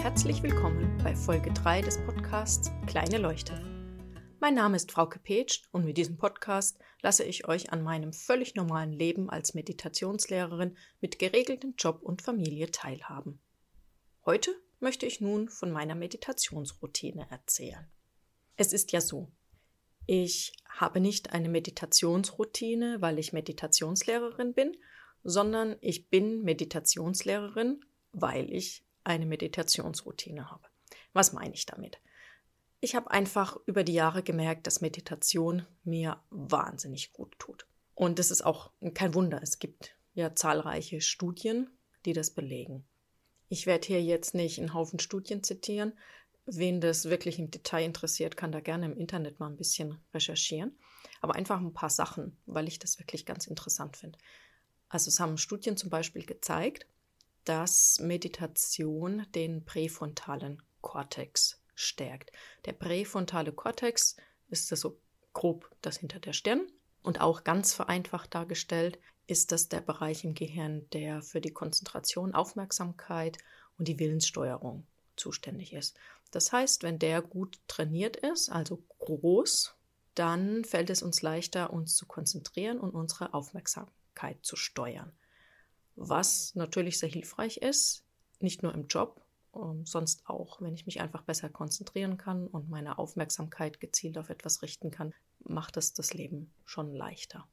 herzlich willkommen bei Folge 3 des Podcasts Kleine Leuchte. Mein Name ist Frau Petsch und mit diesem Podcast lasse ich euch an meinem völlig normalen Leben als Meditationslehrerin mit geregeltem Job und Familie teilhaben. Heute möchte ich nun von meiner Meditationsroutine erzählen. Es ist ja so, ich habe nicht eine Meditationsroutine, weil ich Meditationslehrerin bin, sondern ich bin Meditationslehrerin, weil ich eine Meditationsroutine habe. Was meine ich damit? Ich habe einfach über die Jahre gemerkt, dass Meditation mir wahnsinnig gut tut. Und das ist auch kein Wunder. Es gibt ja zahlreiche Studien, die das belegen. Ich werde hier jetzt nicht einen Haufen Studien zitieren. Wen das wirklich im Detail interessiert, kann da gerne im Internet mal ein bisschen recherchieren. Aber einfach ein paar Sachen, weil ich das wirklich ganz interessant finde. Also es haben Studien zum Beispiel gezeigt, dass Meditation den präfrontalen Kortex stärkt. Der präfrontale Kortex ist das so grob das hinter der Stirn und auch ganz vereinfacht dargestellt ist das der Bereich im Gehirn, der für die Konzentration, Aufmerksamkeit und die Willenssteuerung zuständig ist. Das heißt, wenn der gut trainiert ist, also groß, dann fällt es uns leichter, uns zu konzentrieren und unsere Aufmerksamkeit zu steuern was natürlich sehr hilfreich ist, nicht nur im Job, ähm, sonst auch, wenn ich mich einfach besser konzentrieren kann und meine Aufmerksamkeit gezielt auf etwas richten kann, macht es das Leben schon leichter.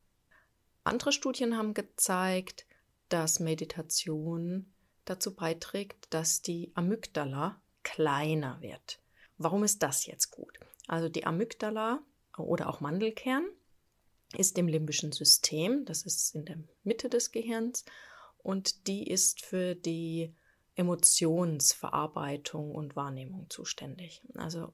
Andere Studien haben gezeigt, dass Meditation dazu beiträgt, dass die Amygdala kleiner wird. Warum ist das jetzt gut? Also die Amygdala oder auch Mandelkern ist im limbischen System, das ist in der Mitte des Gehirns und die ist für die Emotionsverarbeitung und Wahrnehmung zuständig. Also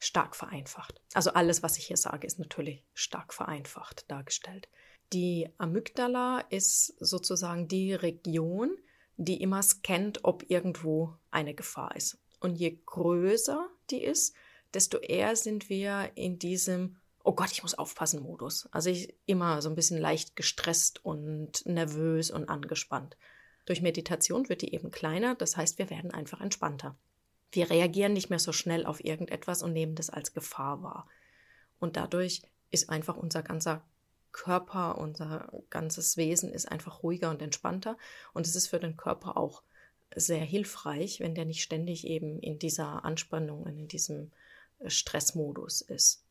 stark vereinfacht. Also alles, was ich hier sage, ist natürlich stark vereinfacht dargestellt. Die Amygdala ist sozusagen die Region, die immer scannt, ob irgendwo eine Gefahr ist. Und je größer die ist, desto eher sind wir in diesem oh Gott, ich muss aufpassen Modus. Also ich immer so ein bisschen leicht gestresst und nervös und angespannt. Durch Meditation wird die eben kleiner, das heißt, wir werden einfach entspannter. Wir reagieren nicht mehr so schnell auf irgendetwas und nehmen das als Gefahr wahr. Und dadurch ist einfach unser ganzer Körper, unser ganzes Wesen ist einfach ruhiger und entspannter. Und es ist für den Körper auch sehr hilfreich, wenn der nicht ständig eben in dieser Anspannung und in diesem Stressmodus ist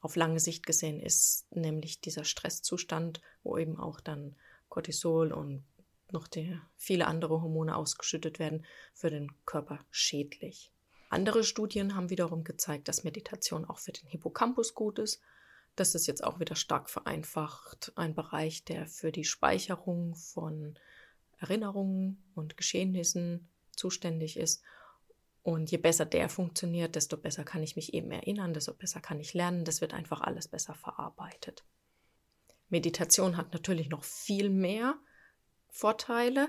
auf lange Sicht gesehen ist nämlich dieser Stresszustand, wo eben auch dann Cortisol und noch die, viele andere Hormone ausgeschüttet werden, für den Körper schädlich. Andere Studien haben wiederum gezeigt, dass Meditation auch für den Hippocampus gut ist. Das ist jetzt auch wieder stark vereinfacht ein Bereich, der für die Speicherung von Erinnerungen und Geschehnissen zuständig ist und je besser der funktioniert, desto besser kann ich mich eben erinnern, desto besser kann ich lernen. Das wird einfach alles besser verarbeitet. Meditation hat natürlich noch viel mehr Vorteile,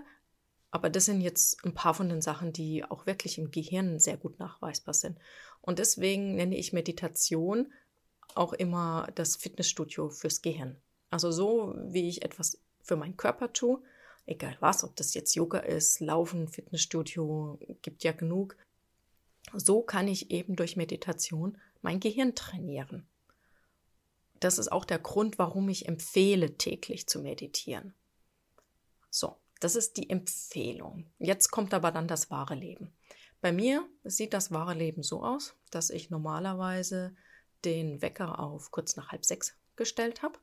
aber das sind jetzt ein paar von den Sachen, die auch wirklich im Gehirn sehr gut nachweisbar sind. Und deswegen nenne ich Meditation auch immer das Fitnessstudio fürs Gehirn. Also so, wie ich etwas für meinen Körper tue, egal was, ob das jetzt Yoga ist, Laufen, Fitnessstudio, gibt ja genug, so kann ich eben durch Meditation mein Gehirn trainieren. Das ist auch der Grund, warum ich empfehle, täglich zu meditieren. So, das ist die Empfehlung. Jetzt kommt aber dann das wahre Leben. Bei mir sieht das wahre Leben so aus, dass ich normalerweise den Wecker auf kurz nach halb sechs gestellt habe.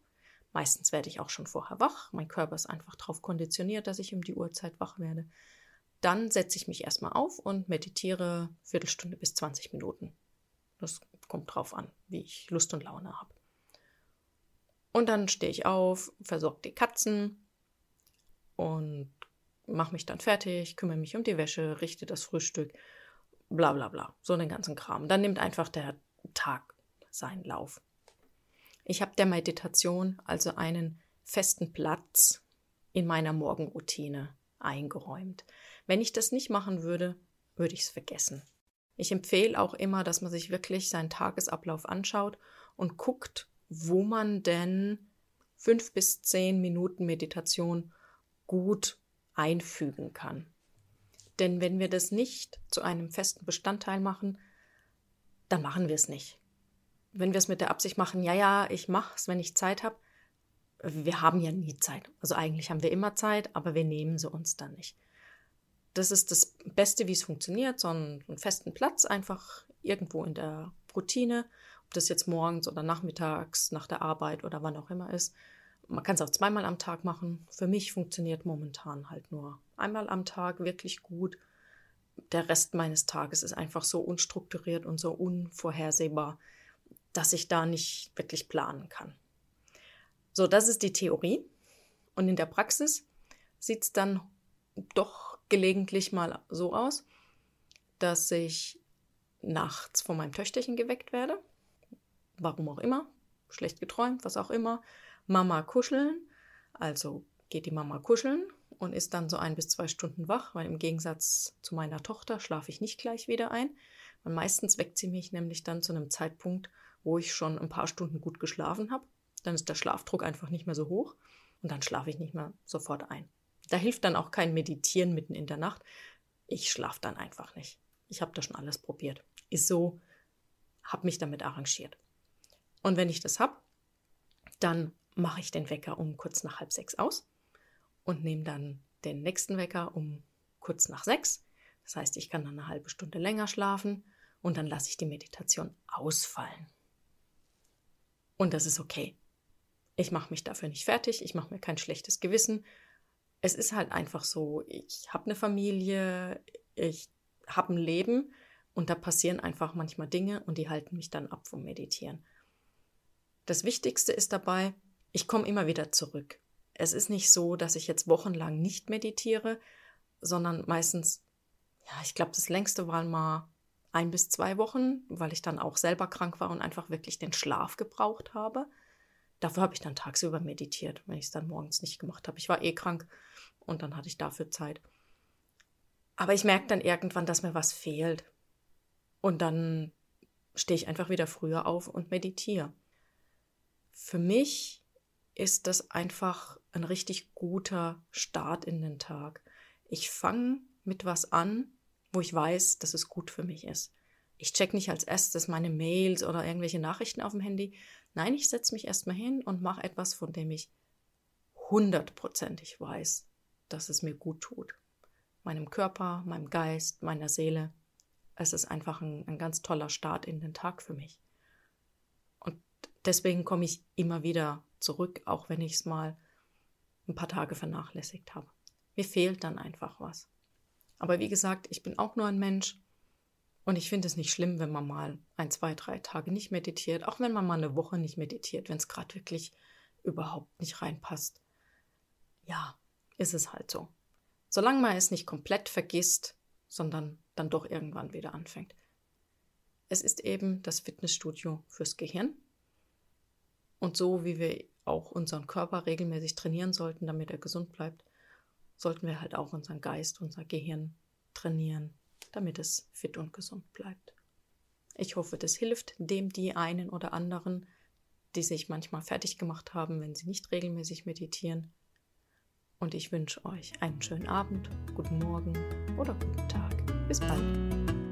Meistens werde ich auch schon vorher wach. Mein Körper ist einfach darauf konditioniert, dass ich um die Uhrzeit wach werde. Dann setze ich mich erstmal auf und meditiere Viertelstunde bis 20 Minuten. Das kommt drauf an, wie ich Lust und Laune habe. Und dann stehe ich auf, versorge die Katzen und mache mich dann fertig, kümmere mich um die Wäsche, richte das Frühstück, bla bla bla. So den ganzen Kram. Dann nimmt einfach der Tag seinen Lauf. Ich habe der Meditation also einen festen Platz in meiner Morgenroutine eingeräumt. Wenn ich das nicht machen würde, würde ich es vergessen. Ich empfehle auch immer, dass man sich wirklich seinen Tagesablauf anschaut und guckt, wo man denn fünf bis zehn Minuten Meditation gut einfügen kann. Denn wenn wir das nicht zu einem festen Bestandteil machen, dann machen wir es nicht. Wenn wir es mit der Absicht machen, ja, ja, ich mache es, wenn ich Zeit habe, wir haben ja nie Zeit. Also eigentlich haben wir immer Zeit, aber wir nehmen sie uns dann nicht. Das ist das Beste, wie es funktioniert, so einen, einen festen Platz einfach irgendwo in der Routine, ob das jetzt morgens oder nachmittags, nach der Arbeit oder wann auch immer ist. Man kann es auch zweimal am Tag machen. Für mich funktioniert momentan halt nur einmal am Tag wirklich gut. Der Rest meines Tages ist einfach so unstrukturiert und so unvorhersehbar, dass ich da nicht wirklich planen kann. So, das ist die Theorie. Und in der Praxis sieht es dann doch gelegentlich mal so aus, dass ich nachts von meinem Töchterchen geweckt werde. Warum auch immer. Schlecht geträumt, was auch immer. Mama kuscheln. Also geht die Mama kuscheln und ist dann so ein bis zwei Stunden wach, weil im Gegensatz zu meiner Tochter schlafe ich nicht gleich wieder ein. Und meistens weckt sie mich nämlich dann zu einem Zeitpunkt, wo ich schon ein paar Stunden gut geschlafen habe dann ist der Schlafdruck einfach nicht mehr so hoch und dann schlafe ich nicht mehr sofort ein. Da hilft dann auch kein Meditieren mitten in der Nacht. Ich schlafe dann einfach nicht. Ich habe da schon alles probiert. Ist so, habe mich damit arrangiert. Und wenn ich das habe, dann mache ich den Wecker um kurz nach halb sechs aus und nehme dann den nächsten Wecker um kurz nach sechs. Das heißt, ich kann dann eine halbe Stunde länger schlafen und dann lasse ich die Meditation ausfallen. Und das ist okay. Ich mache mich dafür nicht fertig, ich mache mir kein schlechtes Gewissen. Es ist halt einfach so, ich habe eine Familie, ich habe ein Leben und da passieren einfach manchmal Dinge und die halten mich dann ab vom Meditieren. Das Wichtigste ist dabei, ich komme immer wieder zurück. Es ist nicht so, dass ich jetzt wochenlang nicht meditiere, sondern meistens, ja, ich glaube, das längste waren mal ein bis zwei Wochen, weil ich dann auch selber krank war und einfach wirklich den Schlaf gebraucht habe. Dafür habe ich dann tagsüber meditiert, wenn ich es dann morgens nicht gemacht habe. Ich war eh krank und dann hatte ich dafür Zeit. Aber ich merke dann irgendwann, dass mir was fehlt. Und dann stehe ich einfach wieder früher auf und meditiere. Für mich ist das einfach ein richtig guter Start in den Tag. Ich fange mit was an, wo ich weiß, dass es gut für mich ist. Ich check nicht als erstes meine Mails oder irgendwelche Nachrichten auf dem Handy, Nein, ich setze mich erstmal hin und mache etwas, von dem ich hundertprozentig weiß, dass es mir gut tut. Meinem Körper, meinem Geist, meiner Seele. Es ist einfach ein, ein ganz toller Start in den Tag für mich. Und deswegen komme ich immer wieder zurück, auch wenn ich es mal ein paar Tage vernachlässigt habe. Mir fehlt dann einfach was. Aber wie gesagt, ich bin auch nur ein Mensch und ich finde es nicht schlimm, wenn man mal ein, zwei, drei Tage nicht meditiert, auch wenn man mal eine Woche nicht meditiert, wenn es gerade wirklich überhaupt nicht reinpasst. Ja, ist es halt so. Solange man es nicht komplett vergisst, sondern dann doch irgendwann wieder anfängt. Es ist eben das Fitnessstudio fürs Gehirn. Und so wie wir auch unseren Körper regelmäßig trainieren sollten, damit er gesund bleibt, sollten wir halt auch unseren Geist, unser Gehirn trainieren, damit es fit und gesund bleibt. Ich hoffe, das hilft dem die einen oder anderen, die sich manchmal fertig gemacht haben, wenn sie nicht regelmäßig meditieren. Und ich wünsche euch einen schönen Abend, guten Morgen oder guten Tag. Bis bald.